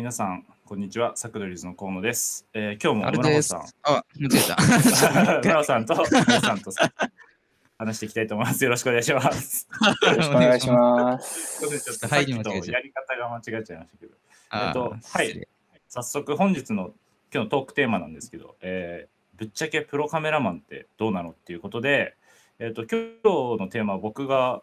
皆さん、こんにちは。サクドリーズの河野です。えー、今日も村尾さん、。あ、間違えた。村尾さんと林さんとさ話していきたいと思います。よろしくお願いします。よろしくお願いします。すいませんちょっとさっ入きとやり方が間違えちゃいましたけど、あえっとはい早速本日の今日のトークテーマなんですけど、えーぶっちゃけプロカメラマンってどうなのっていうことで、えっと今日のテーマは僕が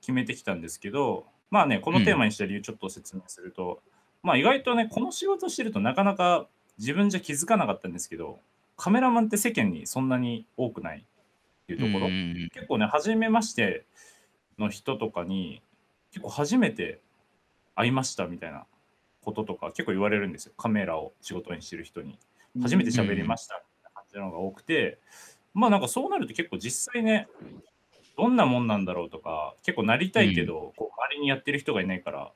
決めてきたんですけど、まあね、このテーマにした理由ちょっと説明すると、まあ意外とね、この仕事してるとなかなか自分じゃ気づかなかったんですけど、カメラマンって世間にそんなに多くないっていうところ、うん結構ね、初めましての人とかに、結構初めて会いましたみたいなこととか結構言われるんですよ。カメラを仕事にしてる人に。初めて喋りましたみたいな感じのが多くて、まあなんかそうなると結構実際ね、どんなもんなんだろうとか、結構なりたいけど、こう周りにやってる人がいないから、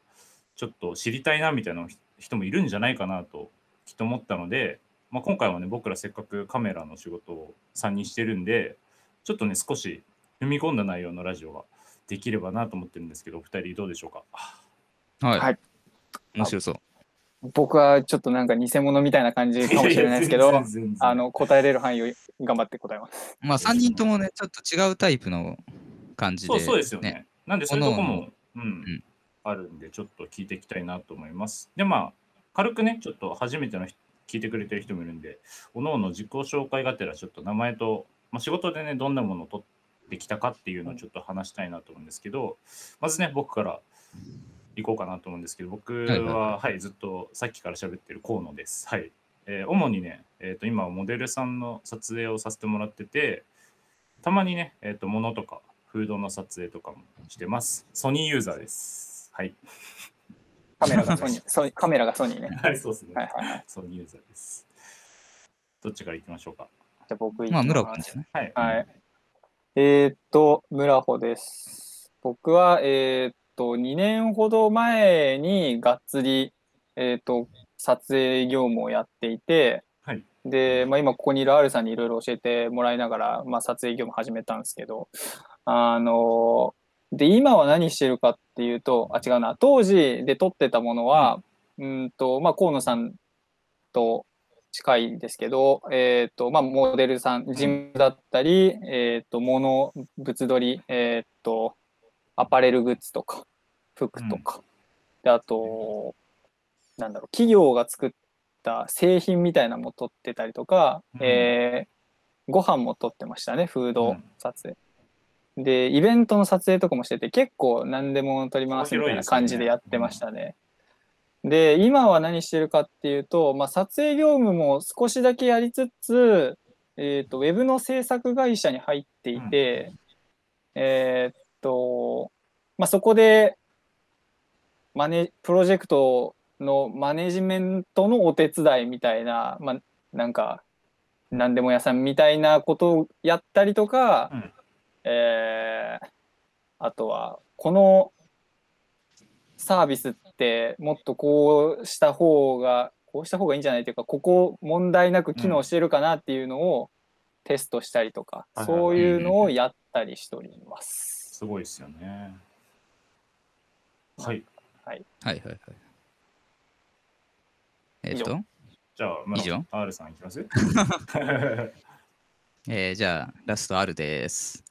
ちょっと知りたいなみたいな人もいるんじゃないかなときっと思ったので、まあ、今回はね、僕らせっかくカメラの仕事を3人してるんで、ちょっとね、少し踏み込んだ内容のラジオができればなと思ってるんですけど、お二人どうでしょうか？はい。はい面白そう。僕はちょっとなんか偽物みたいな感じかもしれないですけど全、然 全然あの答えれる範囲を頑張って答えます。まあ、3人ともね、ちょっと違うタイプの感じで。そうそうですよね。。なんでそういうとこ各も、うん、あるんで、ちょっと聞いていきたいなと思います。で、まあ、軽くね、ちょっと初めての聞いてくれてる人もいるんで、おのおの自己紹介がてら、ちょっと名前と、まあ、仕事でね、どんなものを取ってきたかっていうのをちょっと話したいなと思うんですけど、まずね、僕から行こうかなと思うんですけど、僕ははい、ずっとさっきから喋ってる河野です。はい。えー主にね、えー、と今モデルさんの撮影をさせてもらってて、たまにね、えっ、と、物とか、フードの撮影とかもしてます。ソニーユーザーです。はい。カメラがソニー、ソニーカメラがソニーね。はい、そうですね。はいはいはい。ソニーユーザーです。どっちから行きましょうか。じゃあ僕行きまあ、村尾ます君じゃないはい。はい。えーっと、村穂です。僕は、えーっと、2年ほど前にがっつり、えーっと、撮影業務をやっていて、はいで、まあ、今ここにいる R さんにいろいろ教えてもらいながら、まあ、撮影業務始めたんですけど、あの、で、今は何してるかっていうと、あ、違うな、当時で撮ってたものは、うん。と、まあ、河野さんと近いんですけど、えっ、と、まあ、モデルさん、ジムだったり、えっ、と、物、物撮り、えっ、と、アパレルグッズとか、服とか、で、あと、なんだろう、企業が作った製品みたいなのも撮ってたりとか、うん。えーご飯も撮ってましたね、フードうん。撮影。で、イベントの撮影とかもしてて、結構何でも撮りますみたいな感じでやってましたね。で、今は何してるかっていうと、まあ、撮影業務も少しだけやりつつ、えっ、と、ウェブの制作会社に入っていて、えーっと、まあ、そこで、マネ、プロジェクトのマネジメントのお手伝いみたいな、まあ、なんか、何でも屋さんみたいなことをやったりとか、うんえーあとは、このサービスってもっとこうした方が、こうした方がいいんじゃないというか、ここ問題なく機能してるかなっていうのをテストしたりとか、はいはいそういうのをやったりしております。すごいですよね。はい。はいはいはい。えっ、以上と、じゃあ、ま以上？R さんいきます？えーじゃあ、ラスト R です。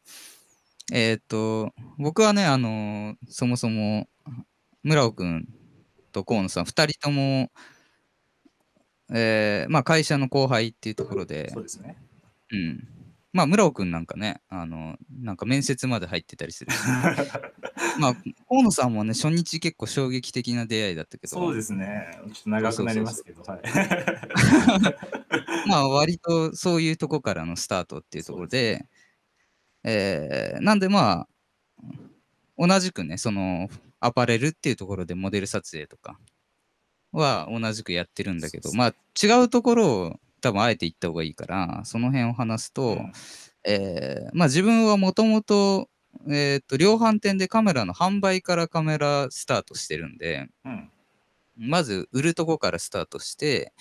えっ、と、僕はね、あのーそもそも、村尾君と河野さん、2人とも、えーまあ、会社の後輩っていうところでそう、ですね。うん。まあ、村尾君なんかね、あの、なんか面接まで入ってたりする。まあ、河野さんもね、初日結構衝撃的な出会いだったけど、そうですね。ちょっと長くなりますけど、はい。まあ割とそういうとこからのスタートっていうところで、えーなんでまあ、同じくね、そのアパレルっていうところでモデル撮影とかは同じくやってるんだけど、まあ違うところを多分あえて言った方がいいから、その辺を話すと、うんえーまあ自分はもともと、えーっと、量販店でカメラの販売からカメラスタートしてるんで、うん。まず売るとこからスタートして、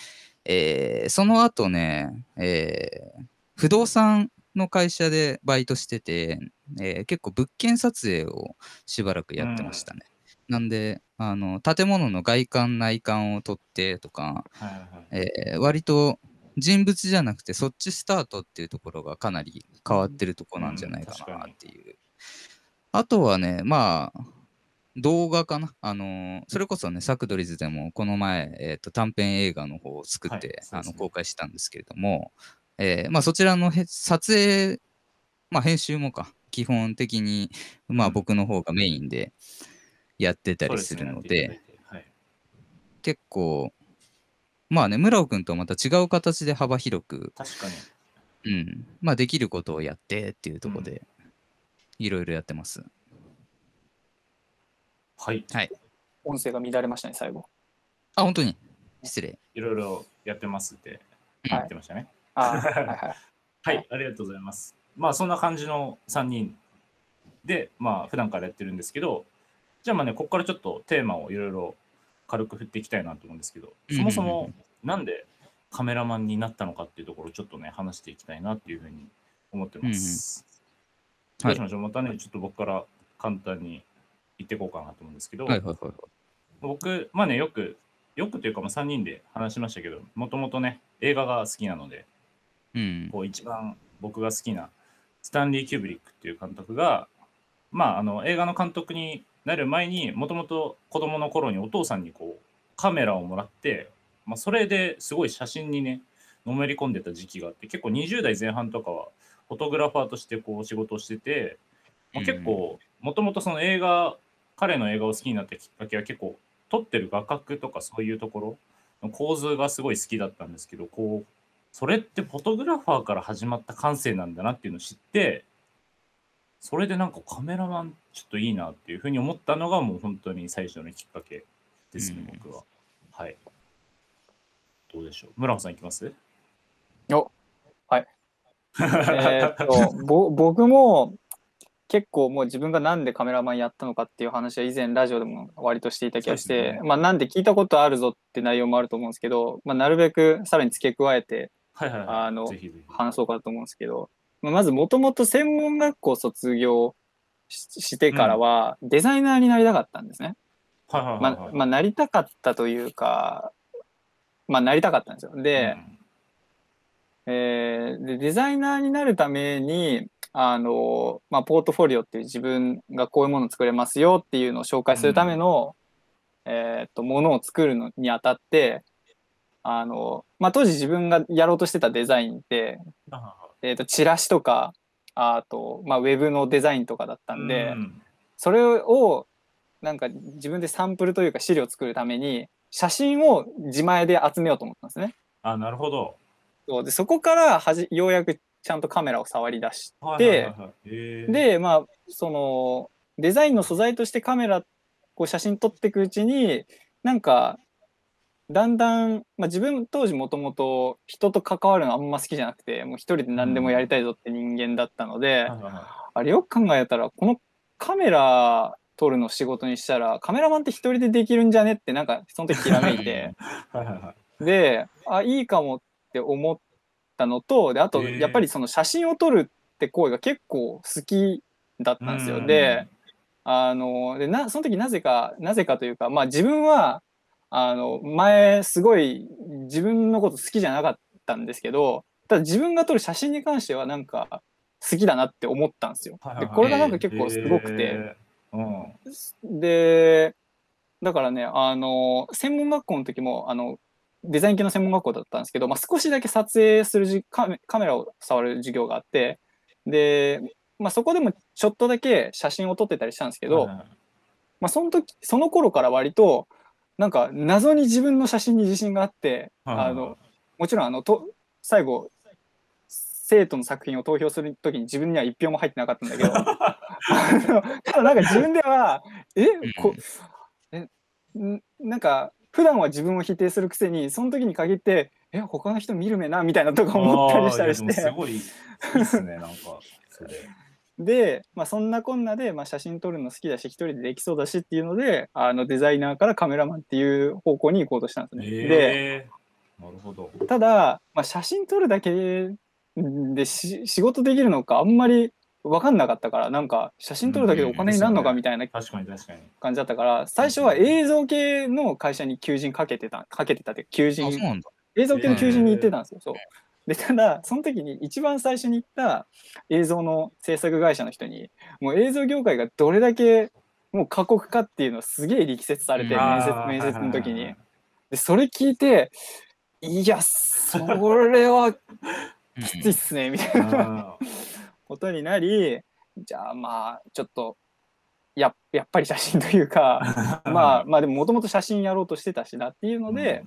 えーその後ね、えー不動産の会社でバイトしてて、えー結構物件撮影をしばらくやってましたね。なんで、あの、建物の外観、内観を撮ってとか、はいはいはい。えー割と人物じゃなくてそっちスタートっていうところがかなり変わってるとこなんじゃないかなっていう。あとはね、まあ、動画かな。あのーそれこそね、サクドリズでもこの前、えーと短編映画の方を作って、はいねあの公開したんですけれども、えーまあ、そちらのへ撮影、まあ、編集もか、基本的に、まあ、うん僕の方がメインでやってたりするので、そうすねはい。結構、まあね、村尾くんとはまた違う形で幅広く、確かに。うん、まあできることをやってっていうところで、いろいろやってます。はい。音声が乱れましたね、最後。あ、本当に？失礼。いろいろやってますってうん言ってましたね。はい はい。はい、ありがとうございます。まあそんな感じの3人で、まあ普段からやってるんですけど、じゃあまあね、ここからちょっとテーマをいろいろ軽く振っていきたいなと思うんですけど、そもそもなんでカメラマンになったのかっていうところをちょっとね、話していきたいなっていうふうに思ってます。うんうんどうしましょう、またね、ちょっと僕から簡単に言っていこうかなと思うんですけど、はいはいはい。僕、まあね、よく、よくというか、まあ、3人で話しましたけど、もともとね、映画が好きなので、うん。こう一番僕が好きなスタンリー・キューブリックっていう監督が、まあ、あの映画の監督になる前にもともと子供の頃にお父さんにこうカメラをもらって、まあ、それですごい写真にねのめり込んでた時期があって結構20代前半とかはフォトグラファーとしてこう仕事をしてて、まあ、結構もともとその映画彼の映画を好きになったきっかけは結構撮ってる画角とかそういうところの構図がすごい好きだったんですけどこうそれってフォトグラファーから始まった感性なんだなっていうのを知ってそれでなんかカメラマンちょっといいなっていうふうに思ったのがもう本当に最初のきっかけですね、うん僕は。はい。どうでしょう？村尾さんいきます？おはい。えーっとぼ僕も結構もう自分がなんでカメラマンやったのかっていう話は以前ラジオでも割としていた気がして、ねまあなんで聞いたことあるぞって内容もあると思うんですけど、まあ、なるべくさらに付け加えてはいはいはい。あの。話そうかと思うんですけど、まあ、まずもともと専門学校卒業ししてからはデザイナーになりたかったんですね。はいはいはいまはい。あ、まあなりたかったというかまあなりたかったんですよ。で、うんえーでデザイナーになるためにあの、まあ、ポートフォリオっていう自分がこういうものを作れますよっていうのを紹介するための、えーっとものを作るのにあたってあの、まあ、当時自分がやろうとしてたデザインって、えーっとチラシとかあと、まあ、ウェブのデザインとかだったんで、うんそれをなんか自分でサンプルというか資料を作るために写真を自前で集めようと思ったんですね。あ、なるほど。そう。でそこからはじようやくちゃんとカメラを触り出しはいはいはいはい。へー。でまあそのデザインの素材としてカメラこう写真撮っていくうちになんかだんだん、まあ、自分当時もともと人と関わるのあんま好きじゃなくてもう一人で何でもやりたいぞって人間だったので、はいはいはあれよく考えたらこのカメラ撮るの仕事にしたらカメラマンって一人でできるんじゃねってなんかその時ひらめいて。であいいかもって思ったのとであとやっぱりその写真を撮るって行為が結構好きだったんですよ。うんであのでなその時なぜかなぜかというかまあ自分はあの前すごい自分のこと好きじゃなかったんですけどただ自分が撮る写真に関してはなんか好きだなって思ったんですよ。でこれがなんか結構すごくて。うん。でだからねあの専門学校の時もあのデザイン系の専門学校だったんですけど、まあ、少しだけ撮影するじカメカメラを触る授業があってで、まあ、そこでもちょっとだけ写真を撮ってたりしたんですけど、まあ、その時その頃から割となんか謎に自分の写真に自信があって、あのもちろんあのと最後生徒の作品を投票する時に自分には一票も入ってなかったんだけど。ただなんか自分ではえこえんなんか普段は自分を否定するくせにその時に限ってえ他の人見る目なみたいなとか思ったりしたりしあーいやでもすてごいいいっすね、なんか、それ。で、まあ、そんなこんなで、まあ、写真撮るの好きだし一人でできそうだしっていうのであのデザイナーからカメラマンっていう方向に行こうとしたんですね。でえー、なるほど。ただ、まあ、写真撮るだけでし仕事できるのかあんまり分かんなかったからなんか写真撮るだけでお金になるのかみたいな確かに確かに。感じだったから最初は映像系の会社に求人かけてたかけてたって求あ、そう人なんだ。映像系の求人に行ってたんですよ。そうでただその時に一番最初に行った映像の制作会社の人にもう映像業界がどれだけもう過酷かっていうのをすげえ力説されてうん。面接面接の時に。でそれ聞いていやそれはうん。きついっすねみたいな。あことになりじゃあまあちょっとややっぱり写真というかー まあまあでももともと写真やろうとしてたしなっていうので、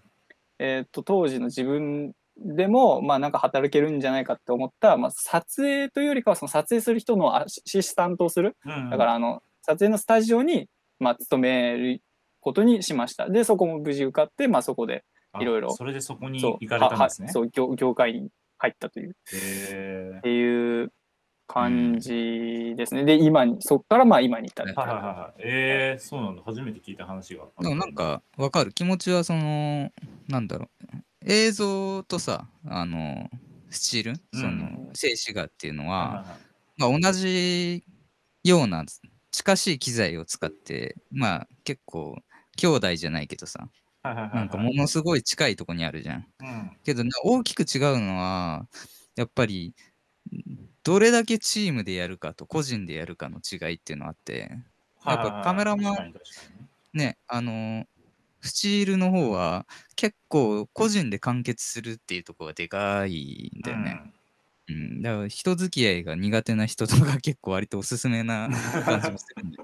えー、と当時の自分でもまあなんか働けるんじゃないかって思った、まあ、撮影というよりかはその撮影する人のアシシスタントをする。うんだからあの撮影のスタジオに、まあ、勤めることにしました。でそこも無事受かって、まあ、そこであいろいろそれでそこにそう行かれたんですね。は。はそう業業界に入ったという。へっていう感じですね、で今にそこからまあ今に至る。ーはいはいはいはい。えー、そうなんだ。初めて聞いた話が。でもなんかわかる。気持ちはそのなんだろう映像とさあのスチール、うん。その静止画っていうのは、はいはいはい。まあ、同じような近しい機材を使ってまあ結構兄弟じゃないけどさなんかものすごい近いとこにあるじゃん。うん。けどね大きく違うのはやっぱりどれだけチームでやるかと個人でやるかの違いっていうのがあってやっぱカメラマン確かに確かに。ねねあのスチールの方は結構個人で完結するっていうところがでかいんだよね。うん、だから人付き合いが苦手な人とか 結構割とおすすめな 感じもするんで。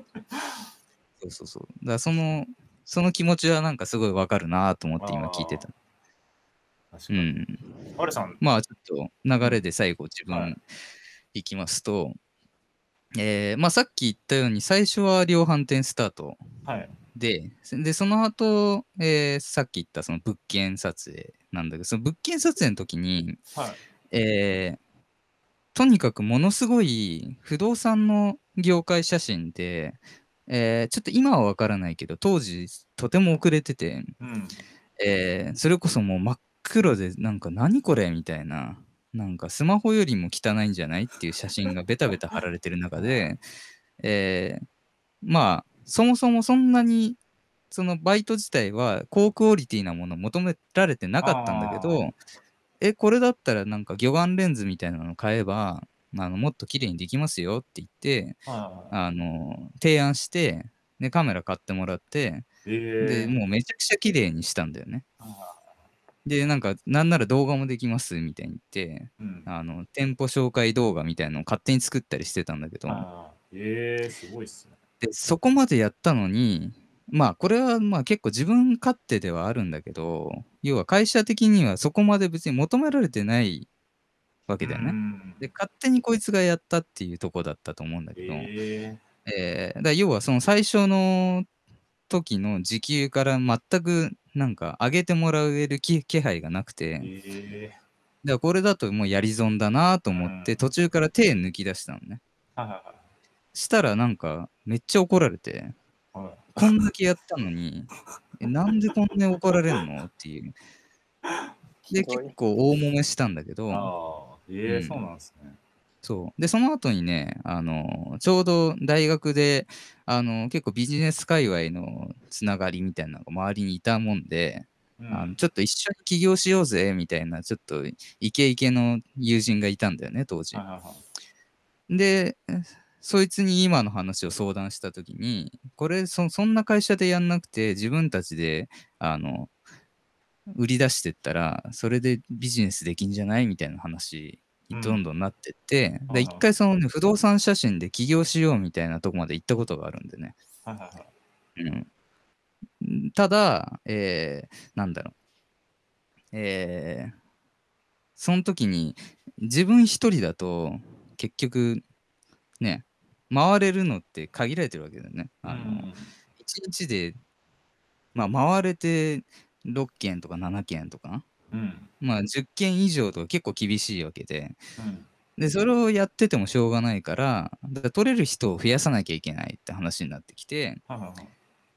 そうそうそう。だからその、その気持ちはなんかすごいわかるなと思って今聞いてた。うん。あれさん、まあちょっと流れで最後自はい分いきますと、えーまあさっき言ったように最初は量販店スタートはい。で、で、その後、えーさっき言ったその物件撮影なんだけど、その物件撮影の時に、はい。えーとにかくものすごい不動産の業界写真で、えーちょっと今はわからないけど当時とても遅れてて、うん。えーそれこそもう真っ黒でなんか何これみたいななんかスマホよりも汚いんじゃないっていう写真がベタベタ貼られてる中で、えーまあそもそもそんなにそのバイト自体は高クオリティなものを求められてなかったんだけあどえこれだったらなんか魚眼レンズみたいなの買えばあのもっと綺麗にできますよって言ってはい。あの提案してでカメラ買ってもらってえー、でもうめちゃくちゃ綺麗にしたんだよね。あで、なんか、なんなら動画もできますみたいに言って、ーうん。あの、店舗紹介動画みたいなのを勝手に作ったりしてたんだけど、えー、すごいっすね。で、そこまでやったのに、まあ、これはまあ結構自分勝手ではあるんだけど、要は会社的にはそこまで別に求められてないわけだよね。うん。で、勝手にこいつがやったっていうとこだったと思うんだけど、ええーだから要はその最初の時の時給から全くなんか上げてもらえる気気配がなくて、ー、えだからこれだともうやり損だなと思って、うん。途中から手抜き出したのね。ー、はいはしたらなんかめっちゃ怒られて、こんだけやったのに、えなんでこんなに怒られるのっていう。で、結構大揉めしたんだけど、ああ、えーうんそうなんですね。そう。で、その後にね、あの、ちょうど大学で、あの、結構ビジネス界隈のつながりみたいなのが周りにいたもんで、うんあのちょっと一緒に起業しようぜみたいな、ちょっとイケイケの友人がいたんだよね、当時はい。はいはい。で、そいつに今の話を相談したときに、これそ、そんな会社でやんなくて、自分たちで、あの、売り出してったら、それでビジネスできんじゃないみたいな話にどんどんなってって、うんで、一回そのね、不動産写真で起業しようみたいなとこまで行ったことがあるんでね。はいはいはい。うん、ただ、えーなんだろう。えーその時に自分一人だと結局ね、回れるのって限られてるわけだよね。あの、うん。1日で、まあ、回れて6件とか7件とか、うん。まあ、10件以上とか結構厳しいわけで、うん。で、それをやっててもしょうがないから、だから取れる人を増やさなきゃいけないって話になってきて。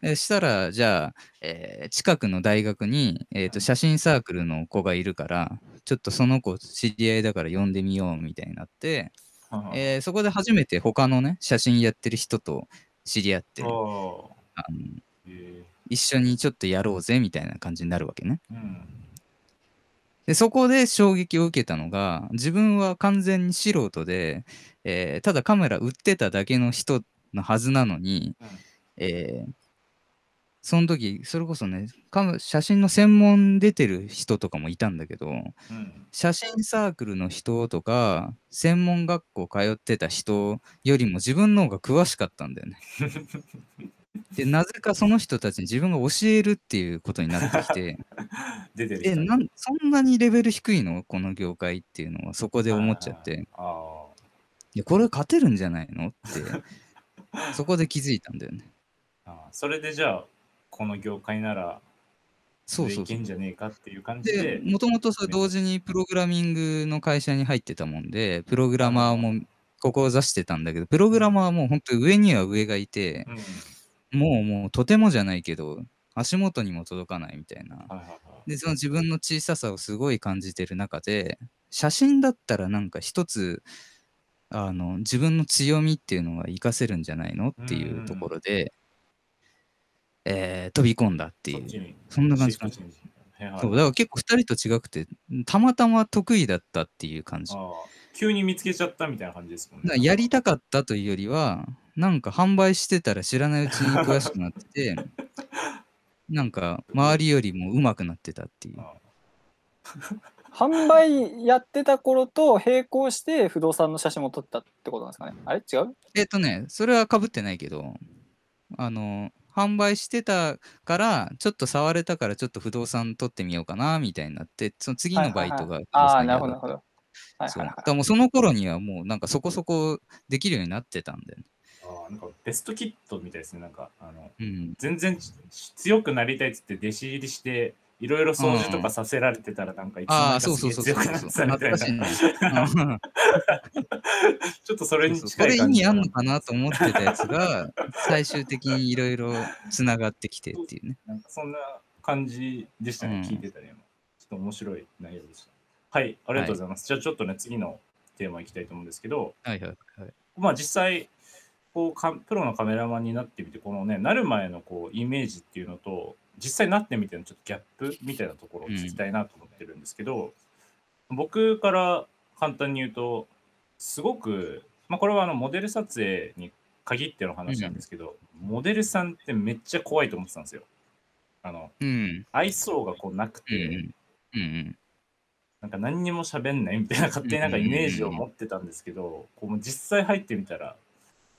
でしたら、じゃあ、えー近くの大学に、えーとうん。写真サークルの子がいるから、ちょっとその子知り合いだから呼んでみようみたいになって、うんえーそこで初めて他のね、写真やってる人と知り合って、ああ。のあえ。一緒にちょっとやろうぜみたいな感じになるわけね。ーうん。で、そこで衝撃を受けたのが、自分は完全に素人で、えーただカメラ売ってただけの人のはずなのに、うん。えーその時、それこそね、写真の専門出てる人とかもいたんだけど、うん。写真サークルの人とか、専門学校通ってた人よりも自分の方が詳しかったんだよね。で、なぜかその人たちに自分が教えるっていうことになってきて、え、出てる人。なんそんなにレベル低いの？この業界っていうのはそこで思っちゃって、あいや、これ勝てるんじゃないの？って、そこで気づいたんだよね。ー あー。それでじゃあこの業界ならそうそういけん。じゃねえかっていう感じで、でもともと同時にプログラミングの会社に入ってたもんで、プログラマーも志してたんだけど、プログラマーはもう本当上には上がいて、うん。もうもうとてもじゃないけど、足元にも届かないみたいな。はいはいはい。で、その自分の小ささをすごい感じてる中で、写真だったらなんか一つ、あの、自分の強みっていうのが活かせるんじゃないのっていうところで、えー飛び込んだっていう。そんな感じシフトチェンジはいはいそうだから結構二人と違くて、たまたま得意だったっていう感じ。急に見つけちゃったみたいな感じですもんね。らやりたかったというよりは、なんか販売してたら知らないうちに詳しくなってて、なんか周りよりも上手くなってたっていう。あ販売やってた頃と並行して不動産の写真も撮ったってことなんですかね。あれ？違う？えっとね、それはかぶってないけど、あの、販売してたから、ちょっと触れたから、ちょっと不動産取ってみようかな、みたいになって、その次のバイトが不動産ああ、屋なるほど、なるほど。はいそう。はいはい。だからもうその頃にはもうなんかそこそこできるようになってたんだよね。あーなんかベストキットみたいですねなんかあのうん。全然ち強くなりたいっつって弟子入りしていろいろ掃除とかさせられてたらなんかいつの間ああ、にかそうそうそうすげえ強。くなってたみたいな ちょっとそれにそうそうこれ意近い感じ味あんのかなと思ってたやつが、最終的にいろいろつながってきてっていうね。なんかそんな感じでしたね、うん聞いてたね。ちょっと面白い内容でした。はい、ありがとうございます。じゃあちょっとね、次のテーマいきたいと思うんですけど、はいはいはい。まあ実際、こうかプロのカメラマンになってみて、このね、なる前のこうイメージっていうのと、実際なってみてのちょっとギャップみたいなところを聞きたいなと思ってるんですけど、僕から簡単に言うと、すごく、まあこれはあのモデル撮影に限っての話なんですけど、モデルさんってめっちゃ怖いと思ってたんですよ。あの、うん。愛想がこうなくうんて、うん。うんなんか何にも喋んないみたいな勝手になんかイメージを持ってたんですけど、こう実際入ってみたら、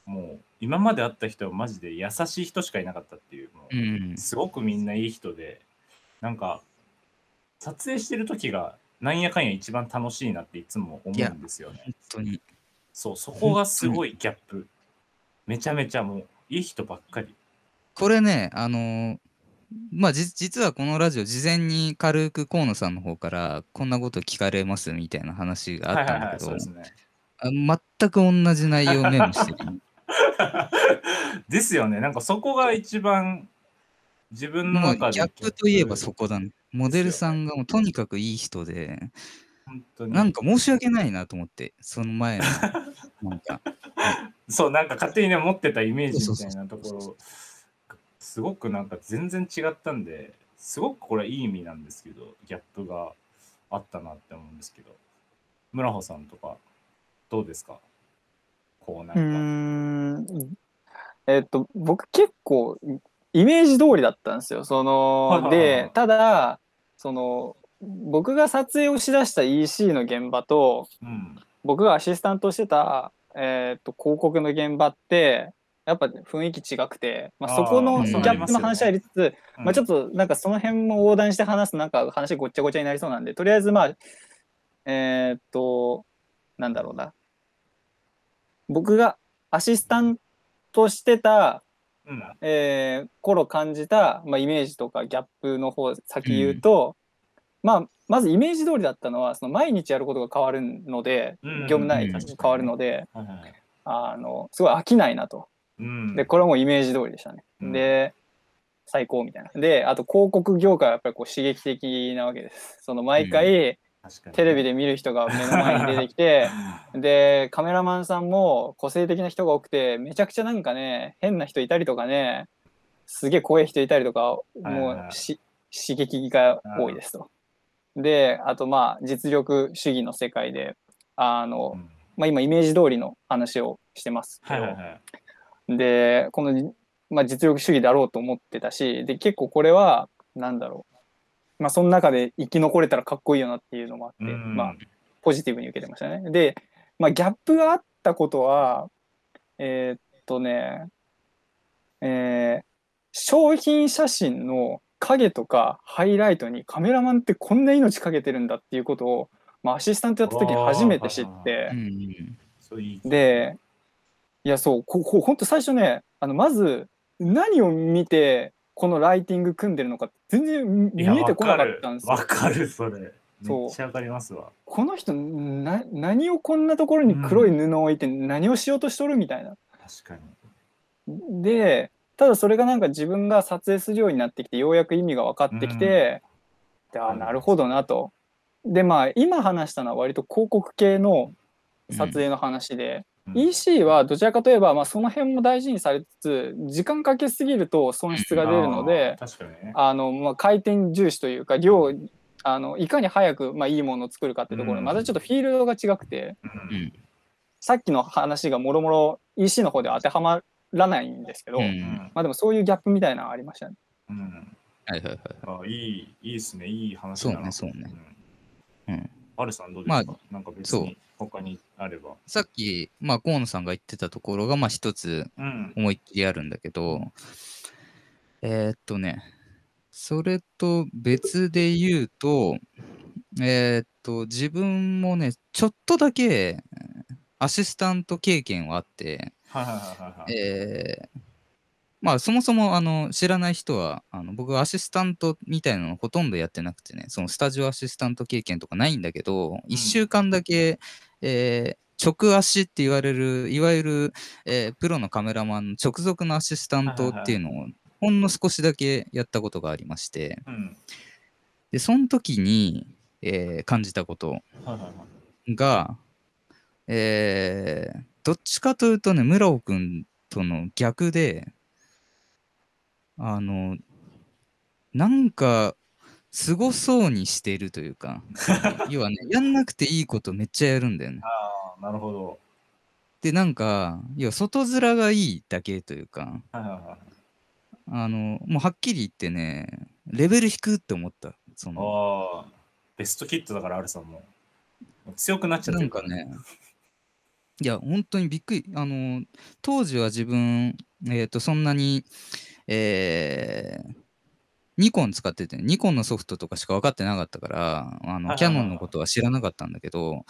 もう今まで会った人はマジで優しい人しかいなかったっていう、もうすごくみんないい人で、なんか撮影してる時がなんやかんや一番楽しいなっていつも思うんですよね。本当に。そう、そこがすごいギャップ。めちゃめちゃもういい人ばっかり。これね、あのーまあ、じ実はこのラジオ、事前に軽く河野さんの方から、こんなこと聞かれますみたいな話があったんだけど全く同じ内容をメモしてる。ですよね。なんかそこが一番自分の中でギャップといえばそこだね。モデルさんがもうとにかくいい人で、本当に。なんか申し訳ないなと思って、その前の、なんか、そう、なんか勝手にね、持ってたイメージみたいなところ、すごくなんか全然違ったんで、すごくこれはいい意味なんですけど、ギャップがあったなって思うんですけど、村穂さんとか、どうですか？こうなんか。ん。えっと、僕結構イメージ通りだったんですよ。そはいの、で、ただ、その、僕が撮影をしだした EC の現場と、うん。僕がアシスタントをしてた、えっと、広告の現場って、やっぱ雰囲気違くて、まあ、そこあのーギャップの話はありつつ、うんまあ、ちょっとなんかその辺も横断して話すとなんか話ごっちゃごちゃになりそうなんで、とりあえずまあ、えーっと、なんだろうな。僕がアシスタントしてた、うん。えー頃感じた、まあ、イメージとかギャップの方先言うと、まあ、まずイメージ通りだったのは、その毎日やることが変わるので、うん業務内容うん変わるので、はいはいはいあの、すごい飽きないなと。うん。で、これはもうイメージ通りでしたね。うんで、最高みたいな。で、あと広告業界はやっぱりこう刺激的なわけです。その毎回、テレビで見る人が目の前に出てきて でカメラマンさんも個性的な人が多くてめちゃくちゃなんかね変な人いたりとかねすげえ怖い人いたりとかもうし刺激が多いですと。であとまあ実力主義の世界であの、うん。まあ、今イメージ通りの話をしてますけど、はいはいはい。でこの、まあ、実力主義だろうと思ってたしで結構これはなんだろう、まあ、その中で生き残れたらかっこいいよなっていうのもあって、うんまあ、ポジティブに受けてましたね。で、まあ、ギャップがあったことはえーっとねえー商品写真の影とかハイライトにカメラマンってこんな命かけてるんだっていうことを、まあ、アシスタントやった時に初めて知ってうん。でいやそうここ本当最初ねあのまず何を見てこのライティング組んでるのか全然見えてこなかったんですよわ。かる、わかる それ。そうめっちゃわかりますわ。この人な何をこんなところに黒い布を置いて何をしようとしとるみたいな。確かに。でただそれがなんか自分が撮影するようになってきてようやく意味が分かってきて、であなるほどなと。でまあ今話したのは割と広告系の撮影の話で、うん EC はどちらかといえば、まあ、その辺も大事にされつつ時間かけすぎると損失が出るのであー確かにね。あの、まあ、回転重視というか量あのいかに早く、まあ、いいものを作るかってところでうんまたちょっとフィールドが違くてうんうんさっきの話がもろもろ EC の方では当てはまらないんですけど、まあでもそういうギャップみたいなのがありましたね。うんはいはいはい。あいい、いいですね。いい話そうだな。ねそうねうん。うんアルさんどうですか、まなんか別に他にあれば。さっき、まあ、河野さんが言ってたところが、まあ、一つうん。思いっきりあるんだけど、えーっとね、それと別で言うと、えーっと、自分もね、ちょっとだけアシスタント経験はあって、はいはいはいはいはい。えーまあそもそもあの知らない人はあの僕はアシスタントみたいなのほとんどやってなくてねそのスタジオアシスタント経験とかないんだけど、1週間だけ、えー直足って言われるいわゆる、えープロのカメラマンの直属のアシスタントっていうのをほんの少しだけやったことがありましてうん。でその時に、えー感じたこと。が、えーどっちかというとね、村尾くんとの逆で、あの、なんか、すごそうにしてるというか、要はね、やんなくていいことめっちゃやるんだよね。ああ、なるほど。で、なんか、要は外面がいいだけというか、はいはいはい。あの、もうはっきり言ってね、レベル低って思った。その、ああ、ベストキットだから、アルさんも。強くなっちゃってるなんかね、いや、本当にびっくり。あの、当時は自分、えっ、と、そんなに、えーニコン使ってて、ニコンのソフトとかしか分かってなかったから、あの、キャノンのことは知らなかったんだけど、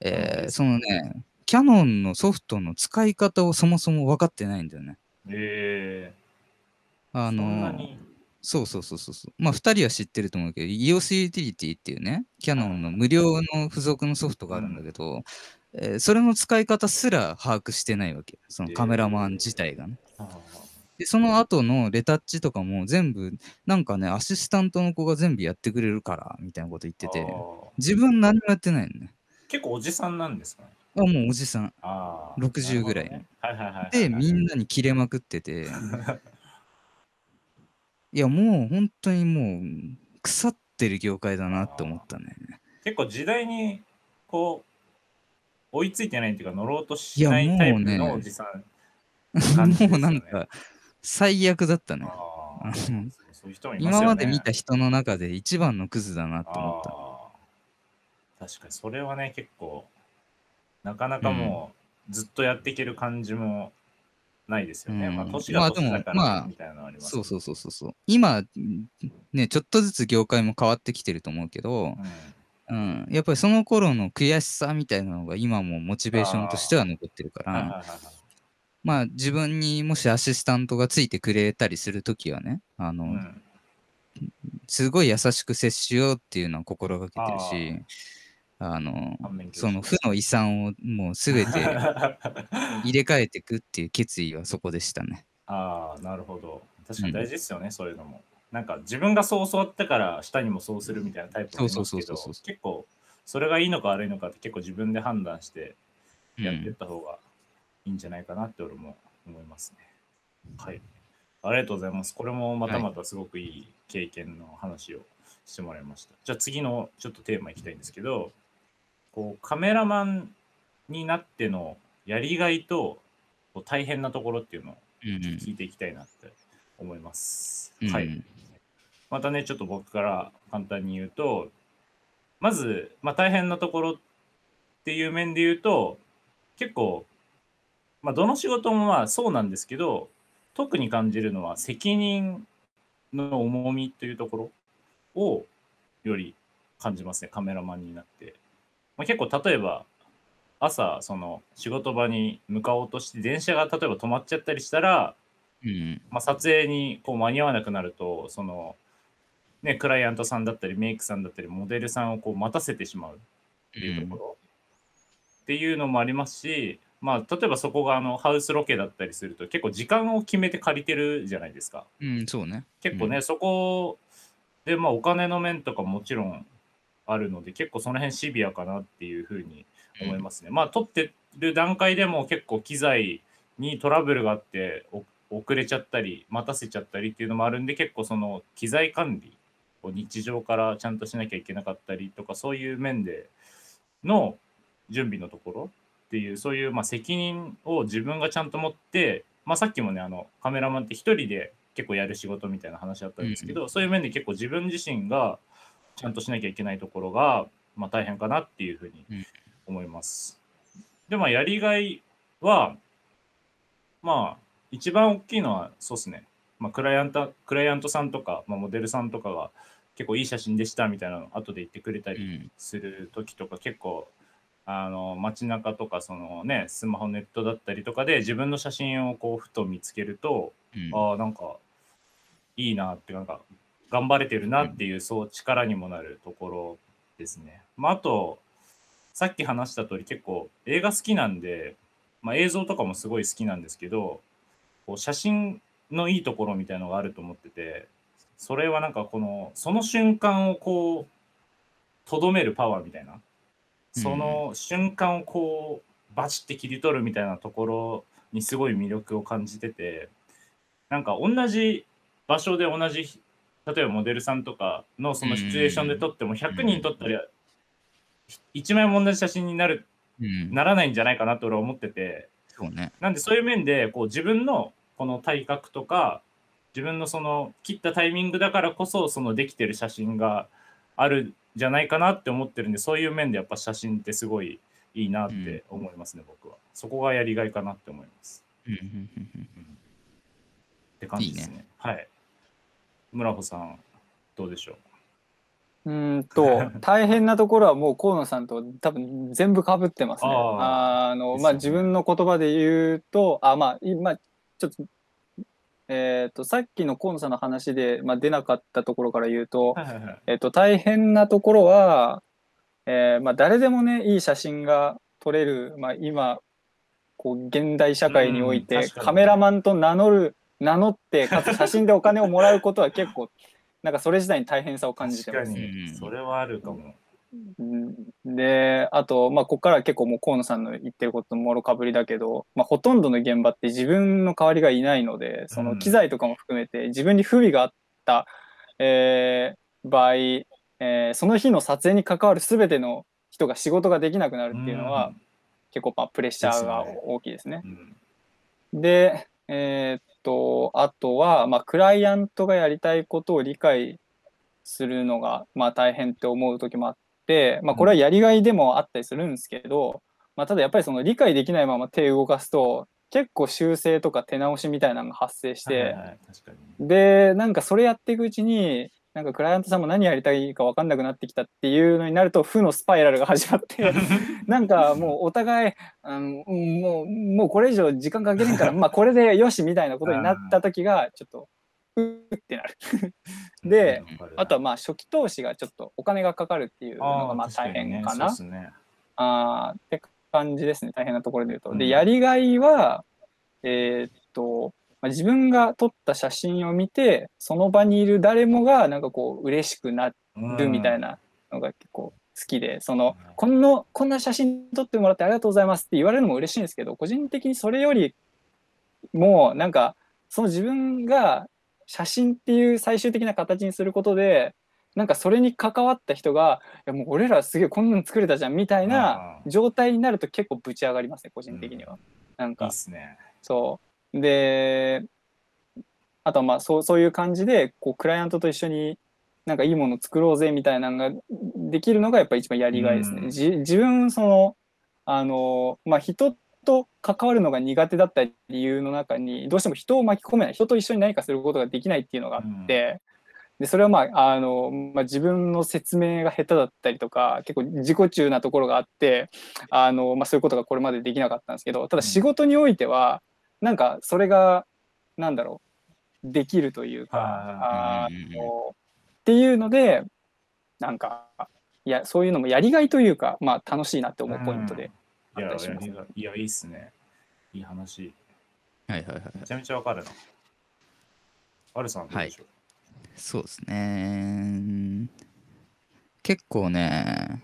えうんーそのね、キャノンのソフトの使い方をそもそも分かってないんだよね。ええあの、に？そうそうそうそうそう。まあ、2人は知ってると思うけど、EOS ユーティリティっていうね、キャノンの無料の付属のソフトがあるんだけど、えーそれの使い方すら把握してないわけ。そのカメラマン自体がね。はいはいはいで、その後のレタッチとかも全部、なんかね、アシスタントの子が全部やってくれるから、みたいなこと言ってて、自分何もやってないのね。結構おじさんなんですかね。あ、もうおじさん。ああ。60ぐらいねはいはいはいはい。で、みんなに切れまくってて、いや、もう本当にもう、腐ってる業界だなって思ったね。結構時代にこう追いついてないっていうか乗ろうとしないタイプのおじさん感じですもうなんか、最悪だったね。あー。あのそういう人もいますよね。今まで見た人の中で一番のクズだなって思った。あー。確かにそれはね結構なかなかもうずっとやっていける感じもないですよね、うん。まあ年が年だかまあでもまあらみたいなのありますそうそうそうそうそう。今、ね、ちょっとずつ業界も変わってきてると思うけど、うん。うん、やっぱりその頃の悔しさみたいなのが今もモチベーションとしては残ってるから、はいはいはいはいまあ自分にもしアシスタントがついてくれたりするときはね、あの、うんすごい優しく接しようっていうのは心がけてるし、あの、その負の遺産をもうすべて 入れ替えていくっていう決意はそこでしたね。ああ、なるほど。確かに大事ですよね、そういうのも。なんか自分がそう教わったから下にもそうするみたいなタイプもいますけど結構それがいいのか悪いのかって結構自分で判断してうんやっていった方がいいんじゃないかなって俺も思いますね。はい。ありがとうございます。これもまたまたすごくいい経験の話をしてもらいました。じゃあ次のちょっとテーマいきたいんですけど、こうカメラマンになってのやりがいとこう大変なところっていうのをうんうん聞いていきたいなって思います。うんはい。またね、ちょっと僕から簡単に言うと、まず、まあ、大変なところっていう面で言うと、結構、まあ、どの仕事もまあそうなんですけど、特に感じるのは責任の重みというところをより感じますね、カメラマンになって。まあ、結構、例えば、朝、その仕事場に向かおうとして、電車が例えば止まっちゃったりしたら、うん。まあ、撮影にこう間に合わなくなるとその、ね、クライアントさんだったりメイクさんだったりモデルさんをこう待たせてしまうっていうところ、っていうのもありますし、まあ、例えばそこがあのハウスロケだったりすると結構時間を決めて借りてるじゃないですかうん、そうね。結構ね、そこで、まあ、お金の面とかもちろんあるので結構その辺シビアかなっていうふうに思いますね。まあ撮ってる段階でも結構機材にトラブルがあってお遅れちゃったり待たせちゃったりっていうのもあるんで結構その機材管理を日常からちゃんとしなきゃいけなかったりとかそういう面での準備のところっていうそういうまあ責任を自分がちゃんと持って、まあ、さっきもねあのカメラマンって一人で結構やる仕事みたいな話あったんですけど、そういう面で結構自分自身がちゃんとしなきゃいけないところが、まあ、大変かなっていうふうにうん思います。で、まあ、やりがいは、まあ、一番大きいのは、そうですね。まあ、クライアント、クライアントさんとか、まあ、モデルさんとかが結構いい写真でしたみたいなの後で言ってくれたりうんする時とか、結構、あの、街中とか、そのね、スマホネットだったりとかで自分の写真をこう、ふと見つけると、うんああ、なんか、いいなって、なんか、頑張れてるなっていう、そう、力にもなるところですね。まあ、あと、さっき話した通り、結構、映画好きなんで、まあ、映像とかもすごい好きなんですけど、こう写真のいいところみたいのがあると思ってて、それはなんかこの、その瞬間をこう、とどめるパワーみたいな、その瞬間をこう、バチって切り取るみたいなところにすごい魅力を感じてて、なんか同じ場所で同じ、例えばモデルさんとかのそのシチュエーションで撮っても100人撮ったり、1枚も同じ写真になる、うん、ならないんじゃないかなと俺は思ってて、そうね。なんでそういう面でこう自分のこの体格とか自分のその切ったタイミングだからこそそのできてる写真があるんじゃないかなって思ってるんでそういう面でやっぱ写真ってすごいいいなって思いますね、僕は。そこがやりがいかなって思います、うんうんうんうん。って感じですね。いいはい。村穂さんどうでしょう？うーんと 大変なところはもう河野さんと多分全部かぶってますね。ああのまあ自分の言葉で言うとあまあ今ちょっとえっ、とさっきの河野さんの話で、まあ、出なかったところから言うと,、はいはいはい。えっと大変なところは、えーまあ、誰でもねいい写真が撮れる、まあ、今こう現代社会において、カメラマンと名乗る名乗ってかつ写真でお金をもらうことは結構なんかそれ自体に大変さを感じてます。確かに。それはあるかも、うん。であと、まあ、ここからは結構もう河野さんの言ってることもろかぶりだけど、まあ、ほとんどの現場って自分の代わりがいないのでその機材とかも含めて自分に不備があった、えー場合、えーその日の撮影に関わる全ての人が仕事ができなくなるっていうのは、結構まあプレッシャーが大きいですね。うん。で、えーっと、あとは、まあ、クライアントがやりたいことを理解するのが、まあ、大変って思う時もあって、まあ、これはやりがいでもあったりするんですけど、まあ、ただやっぱりその理解できないまま手を動かすと、結構修正とか手直しみたいなのが発生して、はいはいで、なんかそれやっていくうちに、なんかクライアントさんも何やりたいか分かんなくなってきたっていうのになると負のスパイラルが始まって なんかもうお互いうんもうもうこれ以上時間かけれんからまあこれでよしみたいなことになった時がちょっとうってなる。であとはまあ初期投資がちょっとお金がかかるっていうのがまあ大変かな。確にねね。あーって感じですね、大変なところで言うと。で、うん。やりがいは、えーっと、まあ自分が撮った写真を見て、その場にいる誰もが、なんかこう、嬉しくなるみたいななのが結構きで、その、こん。な、こんな写真撮ってもらってありがとうございますって言われるのも嬉しいんですけど、個人的にそれよりも、なんか、その自分が写真っていう最終的な形にすることで、なんかそれに関わった人が、いやもう俺らすげえこんなの作れたじゃんみたいな状態になると結構ぶち上がりますね、個人的には。なんかいいっ、すね。そう。で、あとはまあそうそういう感じで、こうクライアントと一緒になんかいいもの作ろうぜみたいなのができるのがやっぱ一番やりがいですね。うんじ自分、その、あの、まあ人と関わるのが苦手だった理由の中に、どうしても人を巻き込めない、人と一緒に何かすることができないっていうのがあって、でそれはまああの、まあ、自分の説明が下手だったりとか結構自己中なところがあってあの、まあ、そういうことがこれまでできなかったんですけどただ仕事においてはなんかそれがなんだろうできるというかあうんのっていうのでなんかいやそういうのもやりがいというか、まあ、楽しいなって思うポイントで、いや、あったりしますいや、いやいいっすね。いい話。はいはいはい。めちゃめちゃわかるな。アルさんはどうでしょう、そうですね。結構ね、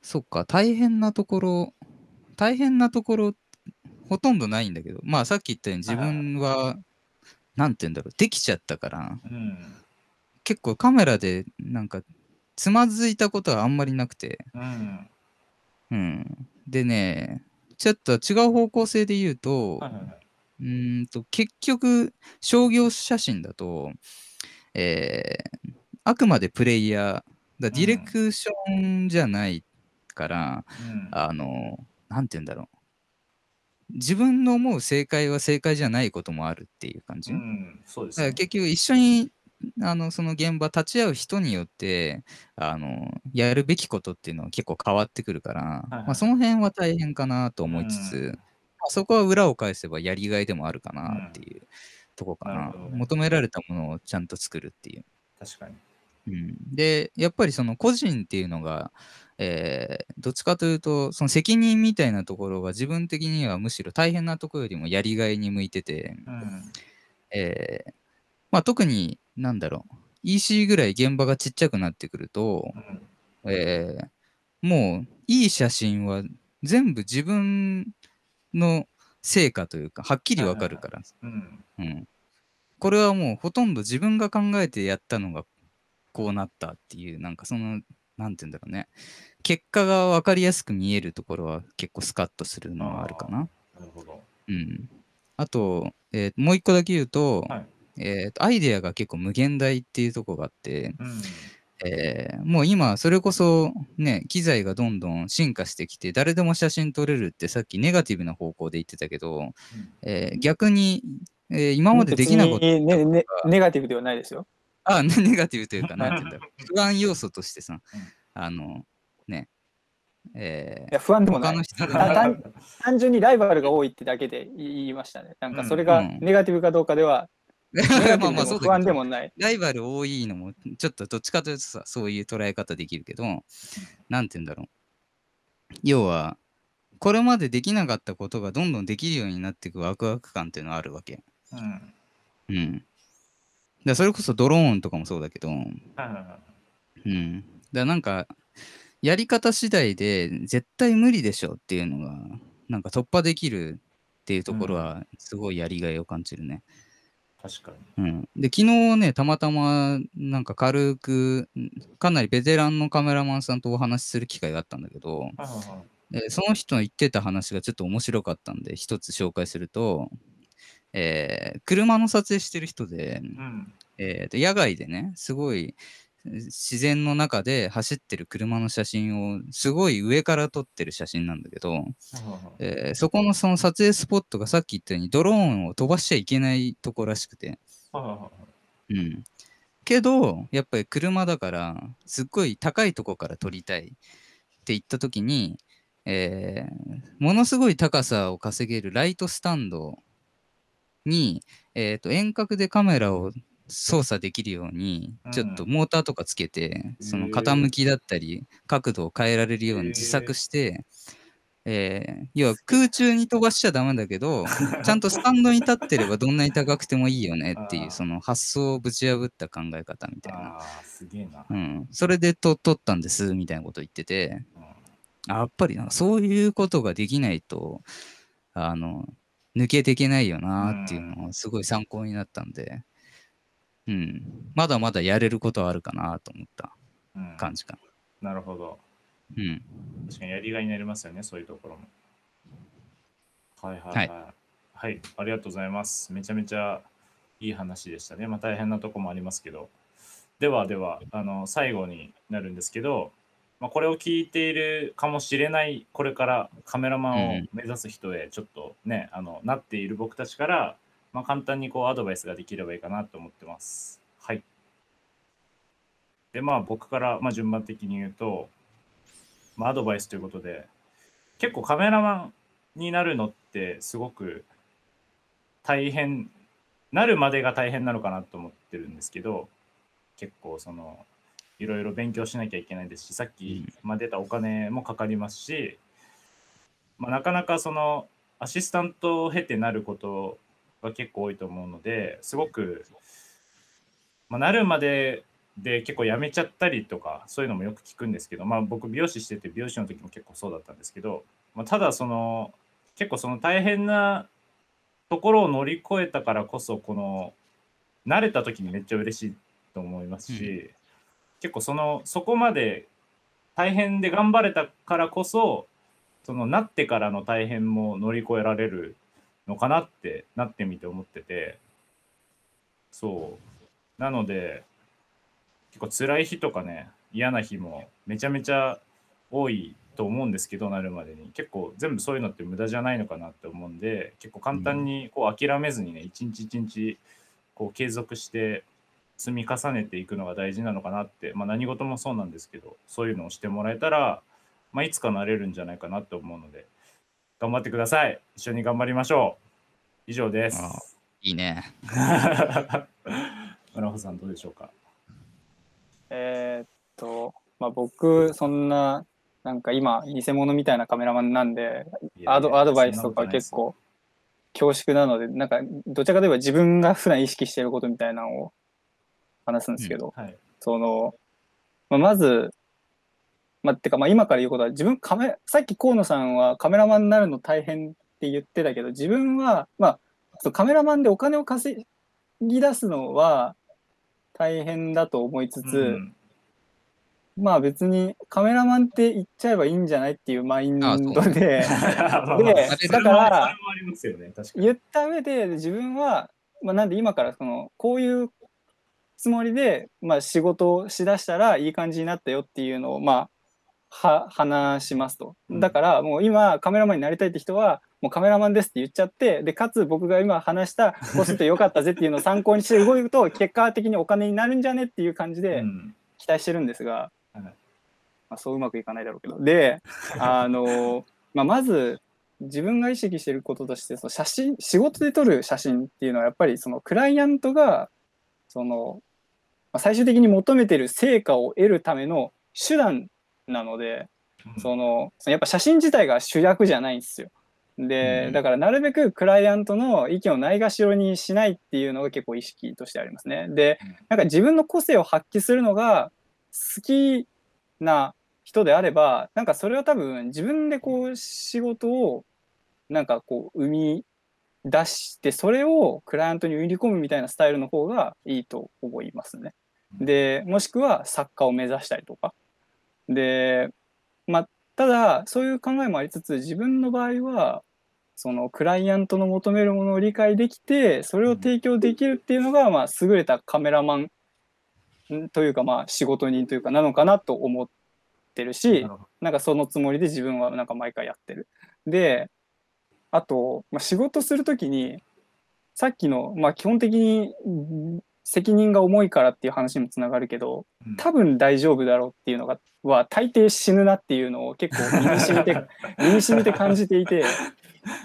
そっか、大変なところ、大変なところ、ほとんどないんだけど、まあさっき言ったように自分は、なんて言うんだろう、できちゃったから、うん。結構カメラでなんか、つまずいたことはあんまりなくて、うん。うん。でね、ちょっと違う方向性で言うと、はいはいはい。うーんと結局商業写真だと、えーあくまでプレイヤーだ。ディレクションじゃないから、うん。あのなんて言うんだろう。自分の思う正解は正解じゃないこともあるっていう感じ、だうん、そうですね。から結局一緒にあのその現場立ち会う人によってあのやるべきことっていうのは結構変わってくるから、はいまあ、その辺は大変かなと思いつつ、うんまあそこは裏を返せばやりがいでもあるかなっていうとこかな,、なるほどね求められたものをちゃんと作るっていう。確かに。うん、でやっぱりその個人っていうのが、えーどっちかというとその責任みたいなところが自分的にはむしろ大変なところよりもやりがいに向いてて、うん。えーまあ、特になんだろう。EC ぐらい現場がちっちゃくなってくると、うん。えーもういい写真は全部自分の成果というかはっきりわかるから、うん。うん、これはもうほとんど自分が考えてやったのがこうなったっていうなんかそのなんて言うんだろうね。結果が分かりやすく見えるところは結構スカッとするのはあるかな。なるほど。うん、あと、えーもう一個だけ言うと,、はいえーとアイデアが結構無限大っていうところがあって、うん。えーもう今それこそね機材がどんどん進化してきて誰でも写真撮れるってさっきネガティブな方向で言ってたけど、えー逆に、えー今までできなかったねねネガティブではないですよ。あ、ねネガティブというか、なんて言うんだろう。不安要素としてさ、うんあの、ね、えいや不安でもない単単純にライバルが多いってだけで言いましたね。なんかそれがうんネガティブかどうかでは、まあブまあそうだ不安でもない。ライバル多いのも、ちょっとどっちかというとさ、そういう捉え方できるけど、なんて言うんだろう。要は、これまでできなかったことがどんどんできるようになっていくワクワク感っていうのはあるわけ。うん。うん。だそれこそドローンとかもそうだけど、はいはいはうん。だなんか、やり方次第で絶対無理でしょっていうのが、なんか突破できるっていうところは、すごいやりがいを感じるね。い。確かに。うん。で、昨日ね、たまたま、なんか軽く、かなりベテランのカメラマンさんとお話しする機会があったんだけど。でその人の言ってた話がちょっと面白かったんで、一つ紹介すると、えー車の撮影してる人で、うん。えーと野外でね、すごいえー自然の中で走ってる車の写真をすごい上から撮ってる写真なんだけど、えーそこのその撮影スポットがさっき言ったようにドローンを飛ばしちゃいけないとこらしくて、うん。けど、やっぱり車だから、すっごい高いとこから撮りたいって言った時に、えーものすごい高さを稼げるライトスタンドに、えーと遠隔でカメラを操作できるようにうん。ちょっとモーターとかつけて、その傾きだったり角度を変えられるように自作して、えー要は空中に飛ばしちゃダメだけど、ちゃんとスタンドに立ってればどんなに高くてもいいよねっていう、その発想をぶち破った考え方みたいな。すげえな。うん。それでと取ったんです、みたいなこと言ってて、うん。あやっぱりなんかそういうことができないと、あの、抜けていけないよなっていうのはすごい参考になったんで、うん。まだまだやれることはあるかなと思ったうん感じかなるほど。な。うん。確かにやりがいになりますよね、そういうところも。はいはいはい。はい、ありがとうございます。めちゃめちゃいい話でしたね。まあ大変なとこもありますけど。ではでは、あの最後になるんですけど、まあ、これを聞いているかもしれない、これからカメラマンを目指す人へ、ちょっとね、あのなっている僕たちから、まあ、簡単にこうアドバイスができればいいかなと思ってます。はい。で、まあ僕から、まあ、順番的に言うと、まあ、アドバイスということで、結構カメラマンになるのってすごく大変、なるまでが大変なのかなと思ってるんですけど、結構その、いろいろ勉強しなきゃいけないですし、さっき、ま、出たお金もかかりますし、まあ、なかなかそのアシスタントを経てなることが結構多いと思うのですごく、まあ、なるまでで結構やめちゃったりとかそういうのもよく聞くんですけど、まあ、僕美容師してて美容師の時も結構そうだったんですけど、まあ、ただその結構その大変なところを乗り越えたからこそこの慣れた時にめっちゃ嬉しいと思いますし、結構そのそこまで大変で頑張れたからこそそのなってからの大変も乗り越えられるのかなってなってみて思ってて。そう。なので結構辛い日とかね嫌な日もめちゃめちゃ多いと思うんですけどなるまでに。結構全部そういうのって無駄じゃないのかなって思うんで結構簡単にこう諦めずにね一日一日こう継続して積み重ねていくのが大事なのかなって、まあ、何事もそうなんですけどそういうのをしてもらえたら、まあ、いつかなれるんじゃないかなと思うので頑張ってください。一緒に頑張りましょう。以上です。あいいね。村穂さんどうでしょうか？えーっと、まあ、僕、そんな、なんか今、偽物みたいなカメラマンなんで、アドアドバイスとか結構恐縮なので、なんか、どちらかといえば自分が普段意識していることみたいなのを話すんですけど、はい。その、まあ、まず、まあ、てか、まあ、今から言うことは、自分カメ、さっき河野さんはカメラマンになるの大変って言ってたけど、自分は、まあ、カメラマンでお金を稼ぎ出すのは大変だと思いつつ、うん。まあ別にカメラマンって言っちゃえばいいんじゃないっていうマインドで。でだから言った上で自分は、まあ、なんで今からそのこういうつもりで、まあ、仕事をしだしたらいい感じになったよっていうのをまあは話しますと。うん。だからもう今カメラマンになりたいって人はもうカメラマンですって言っちゃってでかつ僕が今話したこうするとよかったぜっていうのを 参考にして動くと結果的にお金になるんじゃねっていう感じでうん。期待してるんですが、はい。まあ、そううまくいかないだろうけど。で あの、まあ、まず自分が意識してることとしてその写真仕事で撮る写真っていうのはやっぱりそのクライアントがそのまあ最終的に求めてる成果を得るための手段なのでそのやっぱ写真自体が主役じゃないんですよ。で、うんだからなるべくクライアントの意見をないがしろにしないっていうのが結構意識としてありますね。でうん、なんか自分の個性を発揮するのが好きな人であれば、なんかそれは多分自分でこう仕事をなんかこう生み出して、それをクライアントに売り込むみたいなスタイルの方がいいと思いますね。で、もしくは作家を目指したりとか。で、まあ、ただ、そういう考えもありつつ、自分の場合は、そのクライアントの求めるものを理解できて、それを提供できるっていうのが、まあ、優れたカメラマンんというか、まあ、仕事人というか、なのかなと思ってるしな、んかそのつもりで自分はなんか毎回やってる。で、あと、まあ、仕事するときに、さっきの、まあ、基本的にん責任が重いからっていう話にもつながるけど、うん。多分大丈夫だろうっていうのがは大抵死ぬなっていうのを結構身に染みて 身に染みて感じていて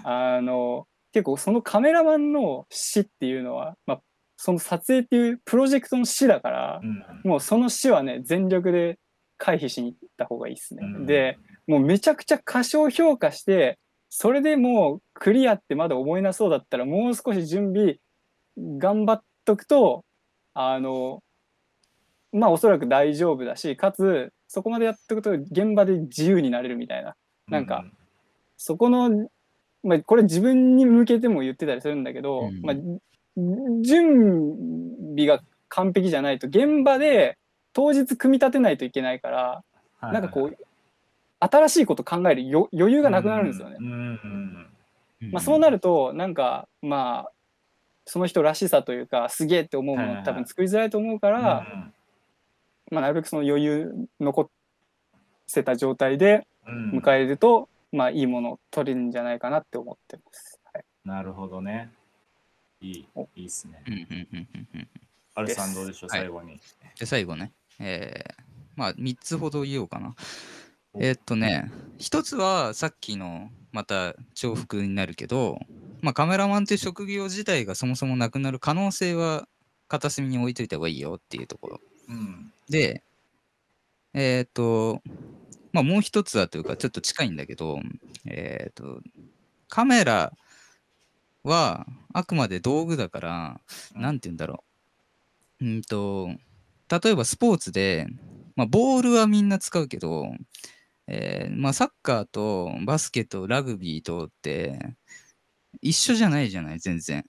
あの結構そのカメラマンの死っていうのは、まあ、その撮影っていうプロジェクトの死だからうん。もうその死はね全力で回避しに行った方がいいですね。うん。でもうめちゃくちゃ過小評価してそれでもうクリアってまだ思えなそうだったらもう少し準備頑張っとくとあのまあおそらく大丈夫だしかつそこまでやっておくと現場で自由になれるみたいななんかそこの、まあ、これ自分に向けても言ってたりするんだけど、うんまあ、準備が完璧じゃないと現場で当日組み立てないといけないから、はいなんかこう新しいこと考えるよ余裕がなくなるんですよね。うんうんまあ、そうなる。るとなんかまあその人らしさというかすげえって思うもはいはいはいの多分作りづらいと思うかうんら、まあ、なるべくその余裕残せた状態でうん迎えると、まあいいものを取れるんじゃないかなって思ってます。はい、なるほどね。いいお、いいっすねう。んうんうんうんうんアルさんどうでしょう、はい最後に。で、最後ね、えーまあ、3つほど言おうかな。おえーっとね、一つはさっきのまた重複になるけど、まあ、カメラマンという職業自体がそもそもなくなる可能性は片隅に置いといた方がいいよっていうところ。うん。で、えーっと、まあ、もう一つはというか、ちょっと近いんだけど、えーっと、カメラはあくまで道具だから、うんなんて言うんだろう。うんと、例えばスポーツで、まあ、ボールはみんな使うけど、えーまあ、サッカーとバスケとラグビーとって一緒じゃないじゃない、全然。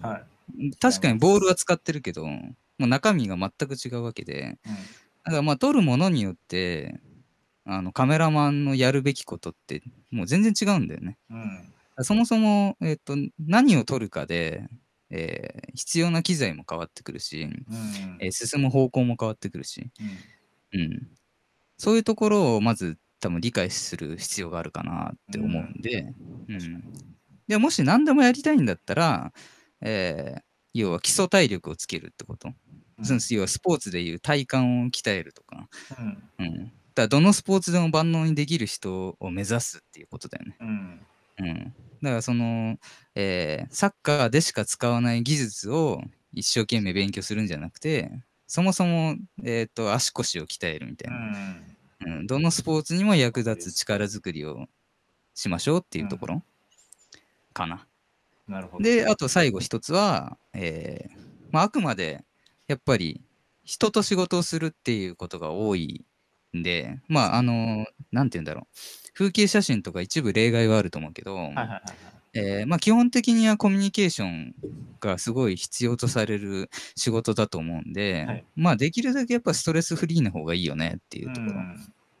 はい。確かにボールは使ってるけど、もう中身が全く違うわけで、だからまあ撮るものによって、あのカメラマンのやるべきことってもう全然違うんだよね。うん。うん。そもそも、えっと何を撮るかで、えー必要な機材も変わってくるし、うん。えー進む方向も変わってくるし、うんうん、そういうところをまず多分理解する必要があるかなって思うんで、うん。でもし何でもやりたいんだったら、えー要は基礎体力をつけるってこと、その要はスポーツでいう体幹を鍛えるとか、うん。うん、だからどのスポーツでも万能にできる人を目指すっていうことだよね。うん。うん、だからその、えーサッカーでしか使わない技術を一生懸命勉強するんじゃなくてそもそも、えー、と足腰を鍛えるみたういな、ん。うんどのスポーツにも役立つ力づくりをしましょうっていうところかな。なるほど。であと最後一つは、えーまあ、あくまでやっぱり人と仕事をするっていうことが多いんでまああのなんて言うんだろう風景写真とか一部例外はあると思うけど、はいはいはいはい。えーまあ、基本的にはコミュニケーションがすごい必要とされる仕事だと思うんで、はいまあできるだけやっぱストレスフリーな方がいいよねっていうところ。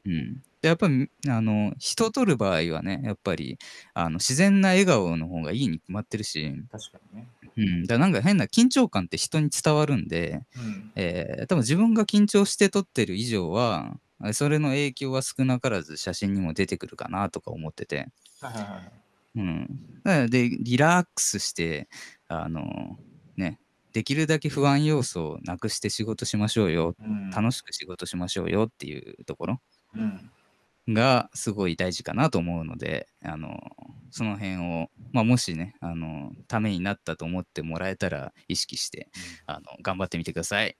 うんでやっぱりあの人を撮る場合はねやっぱりあの自然な笑顔の方がいいに決まってるし、確かにね。うん、だなんか変な緊張感って人に伝わるんで、うん。えー多分自分が緊張して撮ってる以上はあそれの影響は少なからず写真にも出てくるかなとか思ってて。はいはいはい。うん、でリラックスしてあのねできるだけ不安要素をなくして仕事しましょうよ、うん。楽しく仕事しましょうよっていうところうん。がすごい大事かなと思うのであのその辺を、まあ、もしねあのためになったと思ってもらえたら意識してあの頑張ってみてください。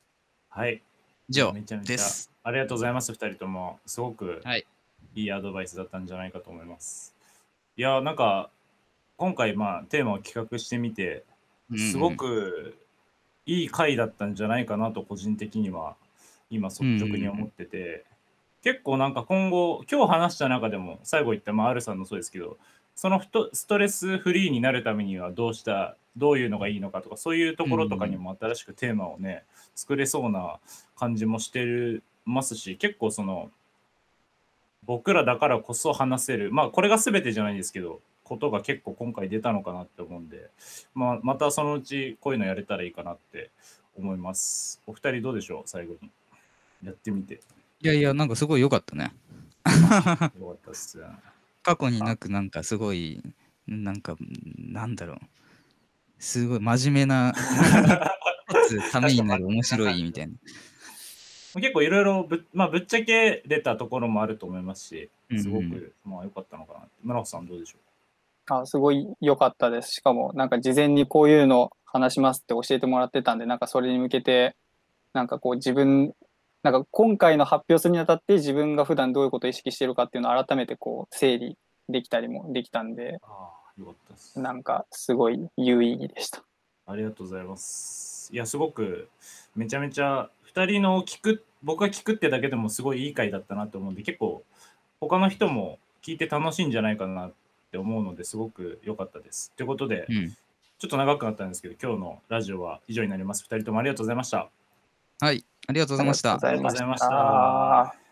はい。以上です。ありがとうございます、二人とも。すごくはいいいアドバイスだったんじゃないかと思います。いや、なんか、今回、まあ、テーマを企画してみて、すごくいい回だったんじゃないかなと、個人的には、今、率直に思ってて、結構なんか今後、今日話した中でも、最後言った、まあ、アルさんのそうですけど、そのストレスフリーになるためにはどうした、どういうのがいいのかとか、そういうところとかにも新しくテーマをね、作れそうな感じもしてるますし、結構その、僕らだからこそ話せる、まあこれが全てじゃないですけど、ことが結構今回出たのかなって思うんで、まあ、またそのうちこういうのやれたらいいかなって思います。お二人どうでしょう？最後に。やってみて。よいやいやなんかすごい良かったね。かったっす。過去になくなんかすごいなんかなんだろうすごい真面目なためになる面白いみたいな。結構いろいろぶ,、まあ、ぶっちゃけれたところもあると思いますし、すごうんく、まあ良かったのかなって。村尾さんどうでしょあすごい良かったです。しかも、なんか事前にこういうの話しますって教えてもらってたんで、なんかそれに向けて、なんかこう自分なんか今回の発表するにあたって自分が普段どういうことを意識してるかっていうのを改めてこう整理できたりもできたんで、ああ、よかったです。なんかすごい有意義でした。ありがとうございます。いや、すごく、めちゃめちゃ、2人の聞く、僕が聞くってだけでもすごいいい回だったなと思うんで、結構、他の人も聞いて楽しいんじゃないかなって思うのですごく良かったです。ということで、うん。ちょっと長くなったんですけど、今日のラジオは以上になります。2人ともありがとうございました。はい。ありがとうございました。ありがとうございました。